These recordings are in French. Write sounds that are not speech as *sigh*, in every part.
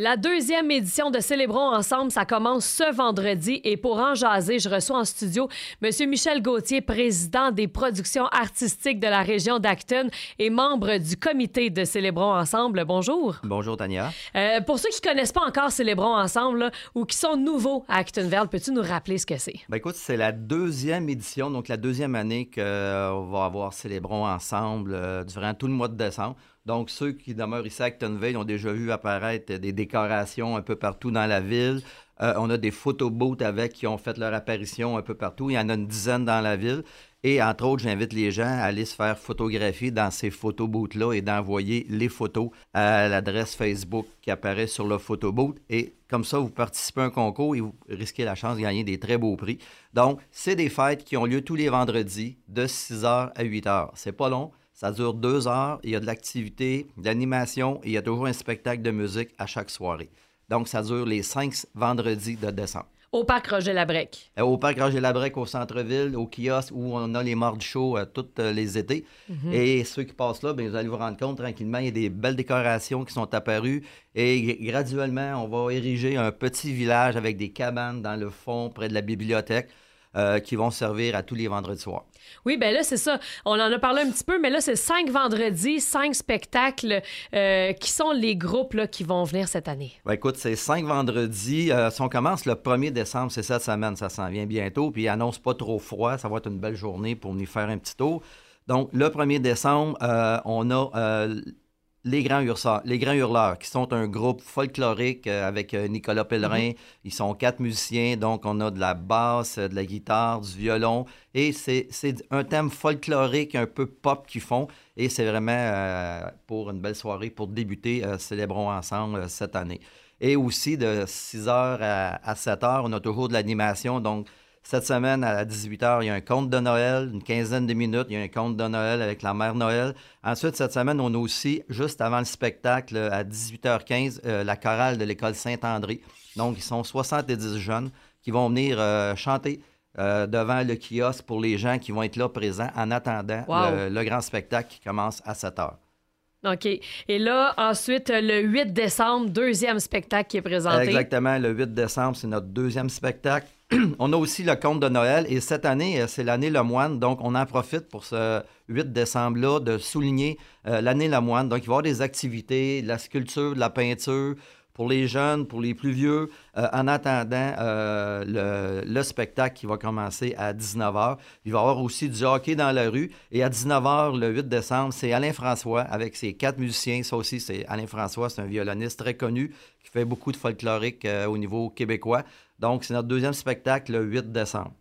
La deuxième édition de Célébrons ensemble, ça commence ce vendredi et pour en jaser, je reçois en studio M. Michel Gauthier, président des productions artistiques de la région d'Acton et membre du comité de Célébrons ensemble. Bonjour. Bonjour Tania. Euh, pour ceux qui ne connaissent pas encore Célébrons ensemble là, ou qui sont nouveaux à Actonville, peux-tu nous rappeler ce que c'est? Ben écoute, c'est la deuxième édition, donc la deuxième année qu'on va avoir Célébrons ensemble euh, durant tout le mois de décembre. Donc, ceux qui demeurent ici à Actonville ont déjà vu apparaître des décorations un peu partout dans la ville. Euh, on a des photobooths avec qui ont fait leur apparition un peu partout. Il y en a une dizaine dans la ville. Et entre autres, j'invite les gens à aller se faire photographier dans ces photobooths-là et d'envoyer les photos à l'adresse Facebook qui apparaît sur le photobooth. Et comme ça, vous participez à un concours et vous risquez la chance de gagner des très beaux prix. Donc, c'est des fêtes qui ont lieu tous les vendredis de 6h à 8h. C'est pas long. Ça dure deux heures, il y a de l'activité, de l'animation et il y a toujours un spectacle de musique à chaque soirée. Donc, ça dure les cinq vendredis de décembre. Au parc Roger Labrec. Euh, au parc Roger Labrec, au centre-ville, au kiosque où on a les morts show euh, tous euh, les étés. Mhm. Et ceux qui passent là, bien, vous allez vous rendre compte tranquillement, il y a des belles décorations qui sont apparues. Et graduellement, on va ériger un petit village avec des cabanes dans le fond, près de la bibliothèque. Euh, qui vont servir à tous les vendredis soirs. Oui, ben là, c'est ça. On en a parlé un petit peu, mais là, c'est cinq vendredis, cinq spectacles. Euh, qui sont les groupes là, qui vont venir cette année? Ben, écoute, c'est cinq vendredis. Euh, si on commence le 1er décembre, c'est cette semaine, ça s'en vient bientôt. Puis annonce pas trop froid, ça va être une belle journée pour venir faire un petit tour. Donc, le 1er décembre, euh, on a les Grands Hurleurs, les Grands Hurleurs, qui sont un groupe folklorique euh, avec euh, Nicolas Pellerin. Ils sont quatre musiciens, donc on a de la basse, euh, de la guitare, du violon. Et c'est un thème folklorique, un peu pop qu'ils font. Et c'est vraiment euh, pour une belle soirée pour débuter euh, Célébrons ensemble euh, cette année. Et aussi de 6h à, 7h, on a toujours de l'animation. Donc, cette semaine, à 18h, il y a un conte de Noël, une quinzaine de minutes, il y a un conte de Noël avec la mère Noël. Ensuite, cette semaine, on a aussi, juste avant le spectacle, à 18h15, euh, la chorale de l'école Saint-André. Donc, ils sont 70 jeunes qui vont venir euh, chanter euh, devant le kiosque pour les gens qui vont être là présents en attendant Wow. le, le grand spectacle qui commence à 7h. OK. Et là, ensuite, le 8 décembre, deuxième spectacle qui est présenté. Exactement, le 8 décembre, c'est notre deuxième spectacle. *clears throat* on a aussi le conte de Noël et cette année, euh, c'est l'année Le Moine, donc on en profite pour ce 8 décembre-là de souligner euh, l'année Le Moine. Donc il va y avoir des activités, de la sculpture, de la peinture pour les jeunes, pour les plus vieux, euh, en attendant le, le spectacle qui va commencer à 19h. Il va y avoir aussi du hockey dans la rue. Et à 19h, le 8 décembre, c'est Alain François avec ses quatre musiciens. Ça aussi, c'est Alain François, c'est un violoniste très connu qui fait beaucoup de folklorique au niveau québécois. Donc, c'est notre deuxième spectacle le 8 décembre.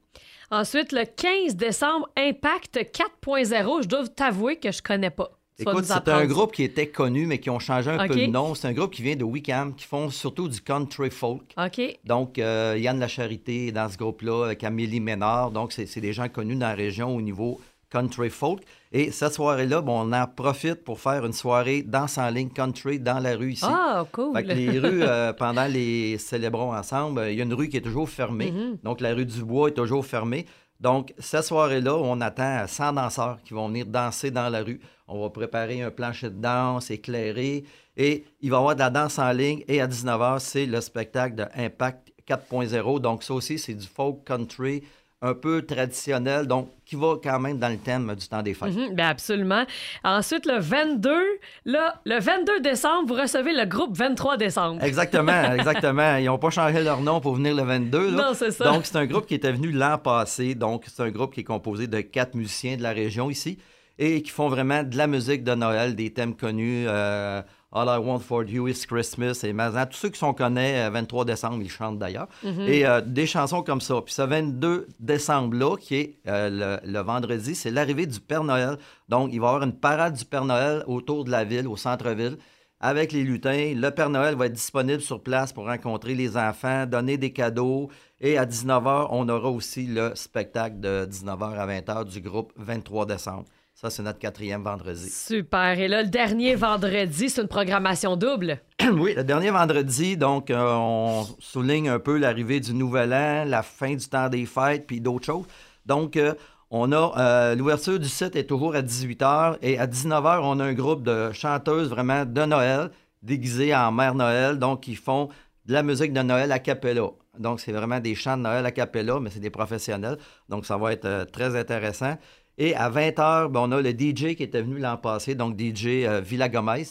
Ensuite, le 15 décembre, Impact 4.0. Je dois t'avouer que je connais pas. Écoute, c'est un groupe qui était connu, mais qui ont changé un peu de nom. C'est un groupe qui vient de Wickham, qui font surtout du country folk. OK. Donc, euh, Yann Lacharité est dans ce groupe-là, avec Amélie Ménard. Donc, c'est des gens connus dans la région au niveau country folk. Et cette soirée-là, bon, on en profite pour faire une soirée danse en ligne country dans la rue ici. Ah, cool. Fait que les *laughs* rues, euh, pendant les célébrons ensemble, il y a une rue qui est toujours fermée. Mhm. Donc, la rue du Bois est toujours fermée. Donc, cette soirée-là, on attend 100 danseurs qui vont venir danser dans la rue. On va préparer un plancher de danse éclairé et il va y avoir de la danse en ligne. Et à 19h, c'est le spectacle de Impact 4.0. Donc, ça aussi, c'est du folk country un peu traditionnel, donc qui va quand même dans le thème du temps des fêtes. Mhm, ben absolument. Ensuite, le 22, là, le 22 décembre, vous recevez le groupe 23 décembre. Exactement, *laughs* exactement. Ils n'ont pas changé leur nom pour venir le 22. là. Non, c'est ça. Donc, c'est un groupe qui était venu l'an passé. Donc, c'est un groupe qui est composé de quatre musiciens de la région ici et qui font vraiment de la musique de Noël, des thèmes connus. euh, All I Want for You is Christmas et Mazan. Tous ceux qui sont connaissent, euh, 23 décembre, ils chantent d'ailleurs. Et euh, des chansons comme ça. Puis ce 22 décembre-là, qui est euh, le, le vendredi, c'est l'arrivée du Père Noël. Donc, il va y avoir une parade du Père Noël autour de la ville, au centre-ville avec les lutins. Le Père Noël va être disponible sur place pour rencontrer les enfants, donner des cadeaux. Et à 19h, on aura aussi le spectacle de 19h à 20h du groupe 23 décembre. Ça, c'est notre quatrième vendredi. Super. Et là, le dernier vendredi, c'est une programmation double. *clears throat* oui, le dernier vendredi, donc, euh, on souligne un peu l'arrivée du Nouvel An, la fin du temps des fêtes, puis d'autres choses. Donc, euh, on a euh, l'ouverture du site est toujours à 18h et à 19h, on a un groupe de chanteuses vraiment de Noël, déguisées en Mère Noël, donc qui font de la musique de Noël à cappella. Donc, c'est vraiment des chants de Noël à cappella, mais c'est des professionnels. Donc, ça va être très intéressant. Et à 20h, ben, on a le DJ qui était venu l'an passé, donc DJ euh, Villa Gomez.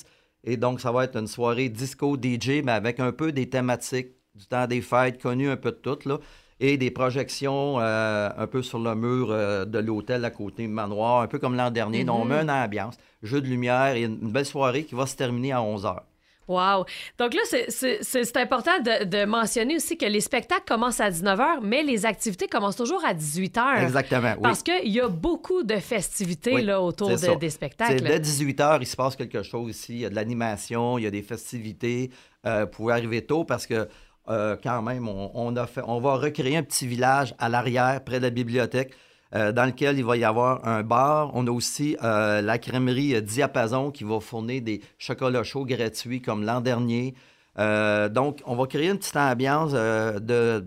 Et donc, ça va être une soirée disco DJ, mais avec un peu des thématiques du temps des fêtes, connues un peu de toutes, là. Et des projections euh, un peu sur le mur euh, de l'hôtel à côté manoir, un peu comme l'an dernier. Donc, on met une ambiance, jeu de lumière et une belle soirée qui va se terminer à 11h. Wow! Donc là, c'est important de, mentionner aussi que les spectacles commencent à 19h, mais les activités commencent toujours à 18h. Exactement, oui. Parce qu'il y a beaucoup de festivités là, autour des spectacles. Dès 18h, il se passe quelque chose ici. Il y a de l'animation, il y a des festivités. Euh, pour pouvez arriver tôt parce que euh, quand même, on, a fait, on va recréer un petit village à l'arrière, près de la bibliothèque. Euh, dans lequel il va y avoir un bar. On a aussi euh, la crèmerie Diapason qui va fournir des chocolats chauds gratuits comme l'an dernier. Euh, donc, on va créer une petite ambiance de,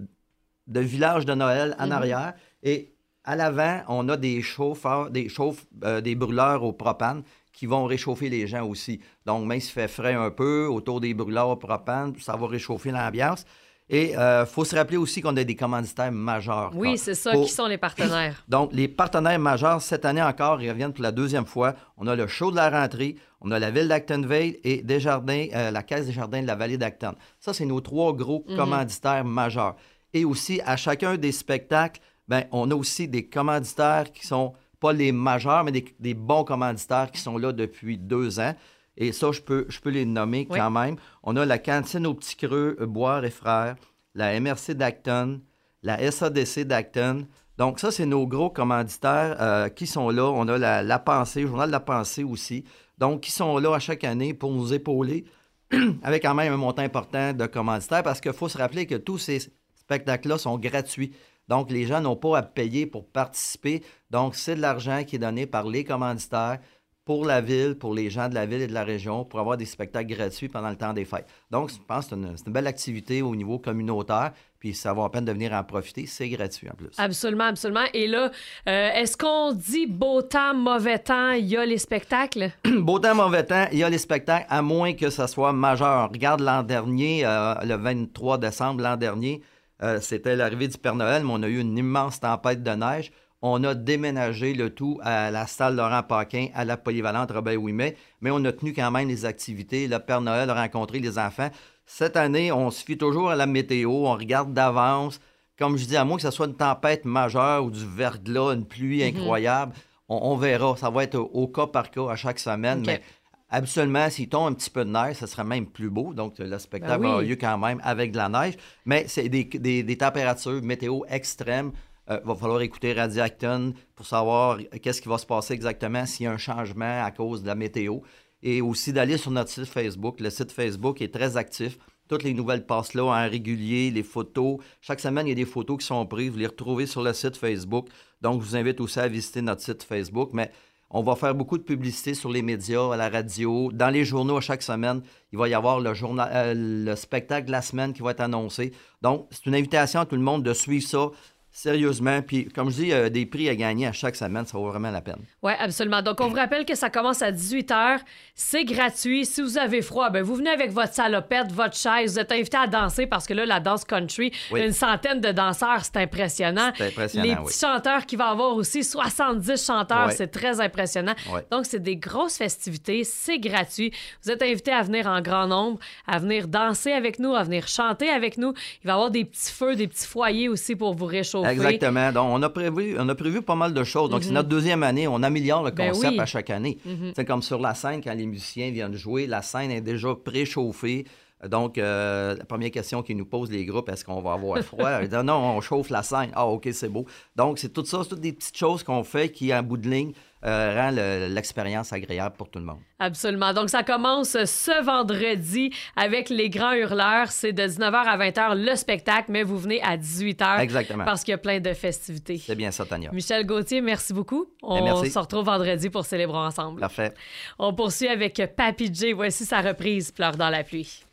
de, village de Noël en mhm. arrière. Et à l'avant, on a des chauffeurs, des chauffes, des brûleurs au propane qui vont réchauffer les gens aussi. Donc, même s'il fait frais un peu autour des brûleurs au propane, ça va réchauffer l'ambiance. Et il euh, faut se rappeler aussi qu'on a des commanditaires majeurs. Oui, c'est ça. Qui sont les partenaires? *coughs* Donc, les partenaires majeurs, cette année encore, ils reviennent pour la deuxième fois. On a le show de la rentrée, on a la ville d'Actonville et Desjardins, euh, la Caisse des Jardins de la vallée d'Acton. Ça, c'est nos trois gros mhm. commanditaires majeurs. Et aussi, à chacun des spectacles, ben, on a aussi des commanditaires qui sont pas les majeurs, mais des bons commanditaires qui sont là depuis deux ans. Et ça, je peux, je peux les nommer quand même. On a la cantine au Petit Creux, euh, Boire et Frères, la MRC d'Acton, la SADC d'Acton. Donc, ça, c'est nos gros commanditaires euh, qui sont là. On a la, la, Pensée, le Journal de la Pensée aussi. Donc, qui sont là à chaque année pour nous épauler *clears throat* avec quand même un montant important de commanditaires parce qu'il faut se rappeler que tous ces spectacles-là sont gratuits. Donc, les gens n'ont pas à payer pour participer. Donc, c'est de l'argent qui est donné par les commanditaires pour la ville, pour les gens de la ville et de la région, pour avoir des spectacles gratuits pendant le temps des fêtes. Donc, je pense que c'est une, belle activité au niveau communautaire, puis ça vaut la peine de venir en profiter. C'est gratuit en plus. Absolument, absolument. Et là, euh, est-ce qu'on dit beau temps, mauvais temps, il y a les spectacles? *clears throat* beau temps, mauvais temps, il y a les spectacles, à moins que ça soit majeur. Regarde l'an dernier, euh, le 23 décembre l'an dernier, euh, c'était l'arrivée du Père Noël, mais on a eu une immense tempête de neige on a déménagé le tout à la salle Laurent Paquin, à la polyvalente Robert-Ouimet, mais on a tenu quand même les activités. Le Père Noël a rencontré les enfants. Cette année, on se fie toujours à la météo, on regarde d'avance. Comme je dis, à moins que ce soit une tempête majeure ou du verglas, une pluie mhm. incroyable, on, verra. Ça va être au, cas par cas à chaque semaine, mais Habituellement, s'il tombe un petit peu de neige, ça serait même plus beau. Donc, le spectacle ben a lieu quand même avec de la neige. Mais c'est des températures météo extrêmes. Euh, va falloir écouter Radio Acton pour savoir qu'est-ce qui va se passer exactement s'il y a un changement à cause de la météo. Et aussi d'aller sur notre site Facebook. Le site Facebook est très actif. Toutes les nouvelles passent là en régulier, les photos. Chaque semaine, il y a des photos qui sont prises. Vous les retrouvez sur le site Facebook. Donc, je vous invite aussi à visiter notre site Facebook. Mais on va faire beaucoup de publicité sur les médias, à la radio, dans les journaux à chaque semaine. Il va y avoir le, journal, euh, le spectacle de la semaine qui va être annoncé. Donc, c'est une invitation à tout le monde de suivre ça. Sérieusement, puis comme je dis, euh, des prix à gagner à chaque semaine, ça vaut vraiment la peine. Oui, absolument. Donc, on vous rappelle que ça commence à 18 h. C'est gratuit. Si vous avez froid, ben, vous venez avec votre salopette, votre chaise. Vous êtes invité à danser parce que là, la danse country, une centaine de danseurs, c'est impressionnant. C'est impressionnant. Les petits chanteurs qui vont avoir aussi 70 chanteurs, c'est très impressionnant. Donc, c'est des grosses festivités. C'est gratuit. Vous êtes invité à venir en grand nombre, à venir danser avec nous, à venir chanter avec nous. Il va y avoir des petits feux, des petits foyers aussi pour vous réchauffer Exactement. Donc, on a prévu, on a prévu pas mal de choses. Donc, c'est mhm. notre deuxième année. On améliore le ben concept à chaque année. Mhm. C'est comme sur la scène, quand les musiciens viennent jouer, la scène est déjà préchauffée. Donc, euh, la première question qu'ils nous posent, les groupes, est-ce qu'on va avoir *laughs* froid? Ils disent, non, on chauffe la scène. Ah, OK, c'est beau. Donc, c'est tout ça, c'est toutes des petites choses qu'on fait qui, en bout de ligne, euh, rend l'expérience agréable pour tout le monde. Absolument. Donc, ça commence ce vendredi avec les grands hurleurs. C'est de 19h à 20h le spectacle, mais vous venez à 18h. Exactement. Parce qu'il y a plein de festivités. C'est bien ça, Tania. Michel Gauthier, merci beaucoup. On merci. se retrouve vendredi pour célébrer ensemble. Parfait. On poursuit avec Papy J. Voici sa reprise Pleure dans la pluie.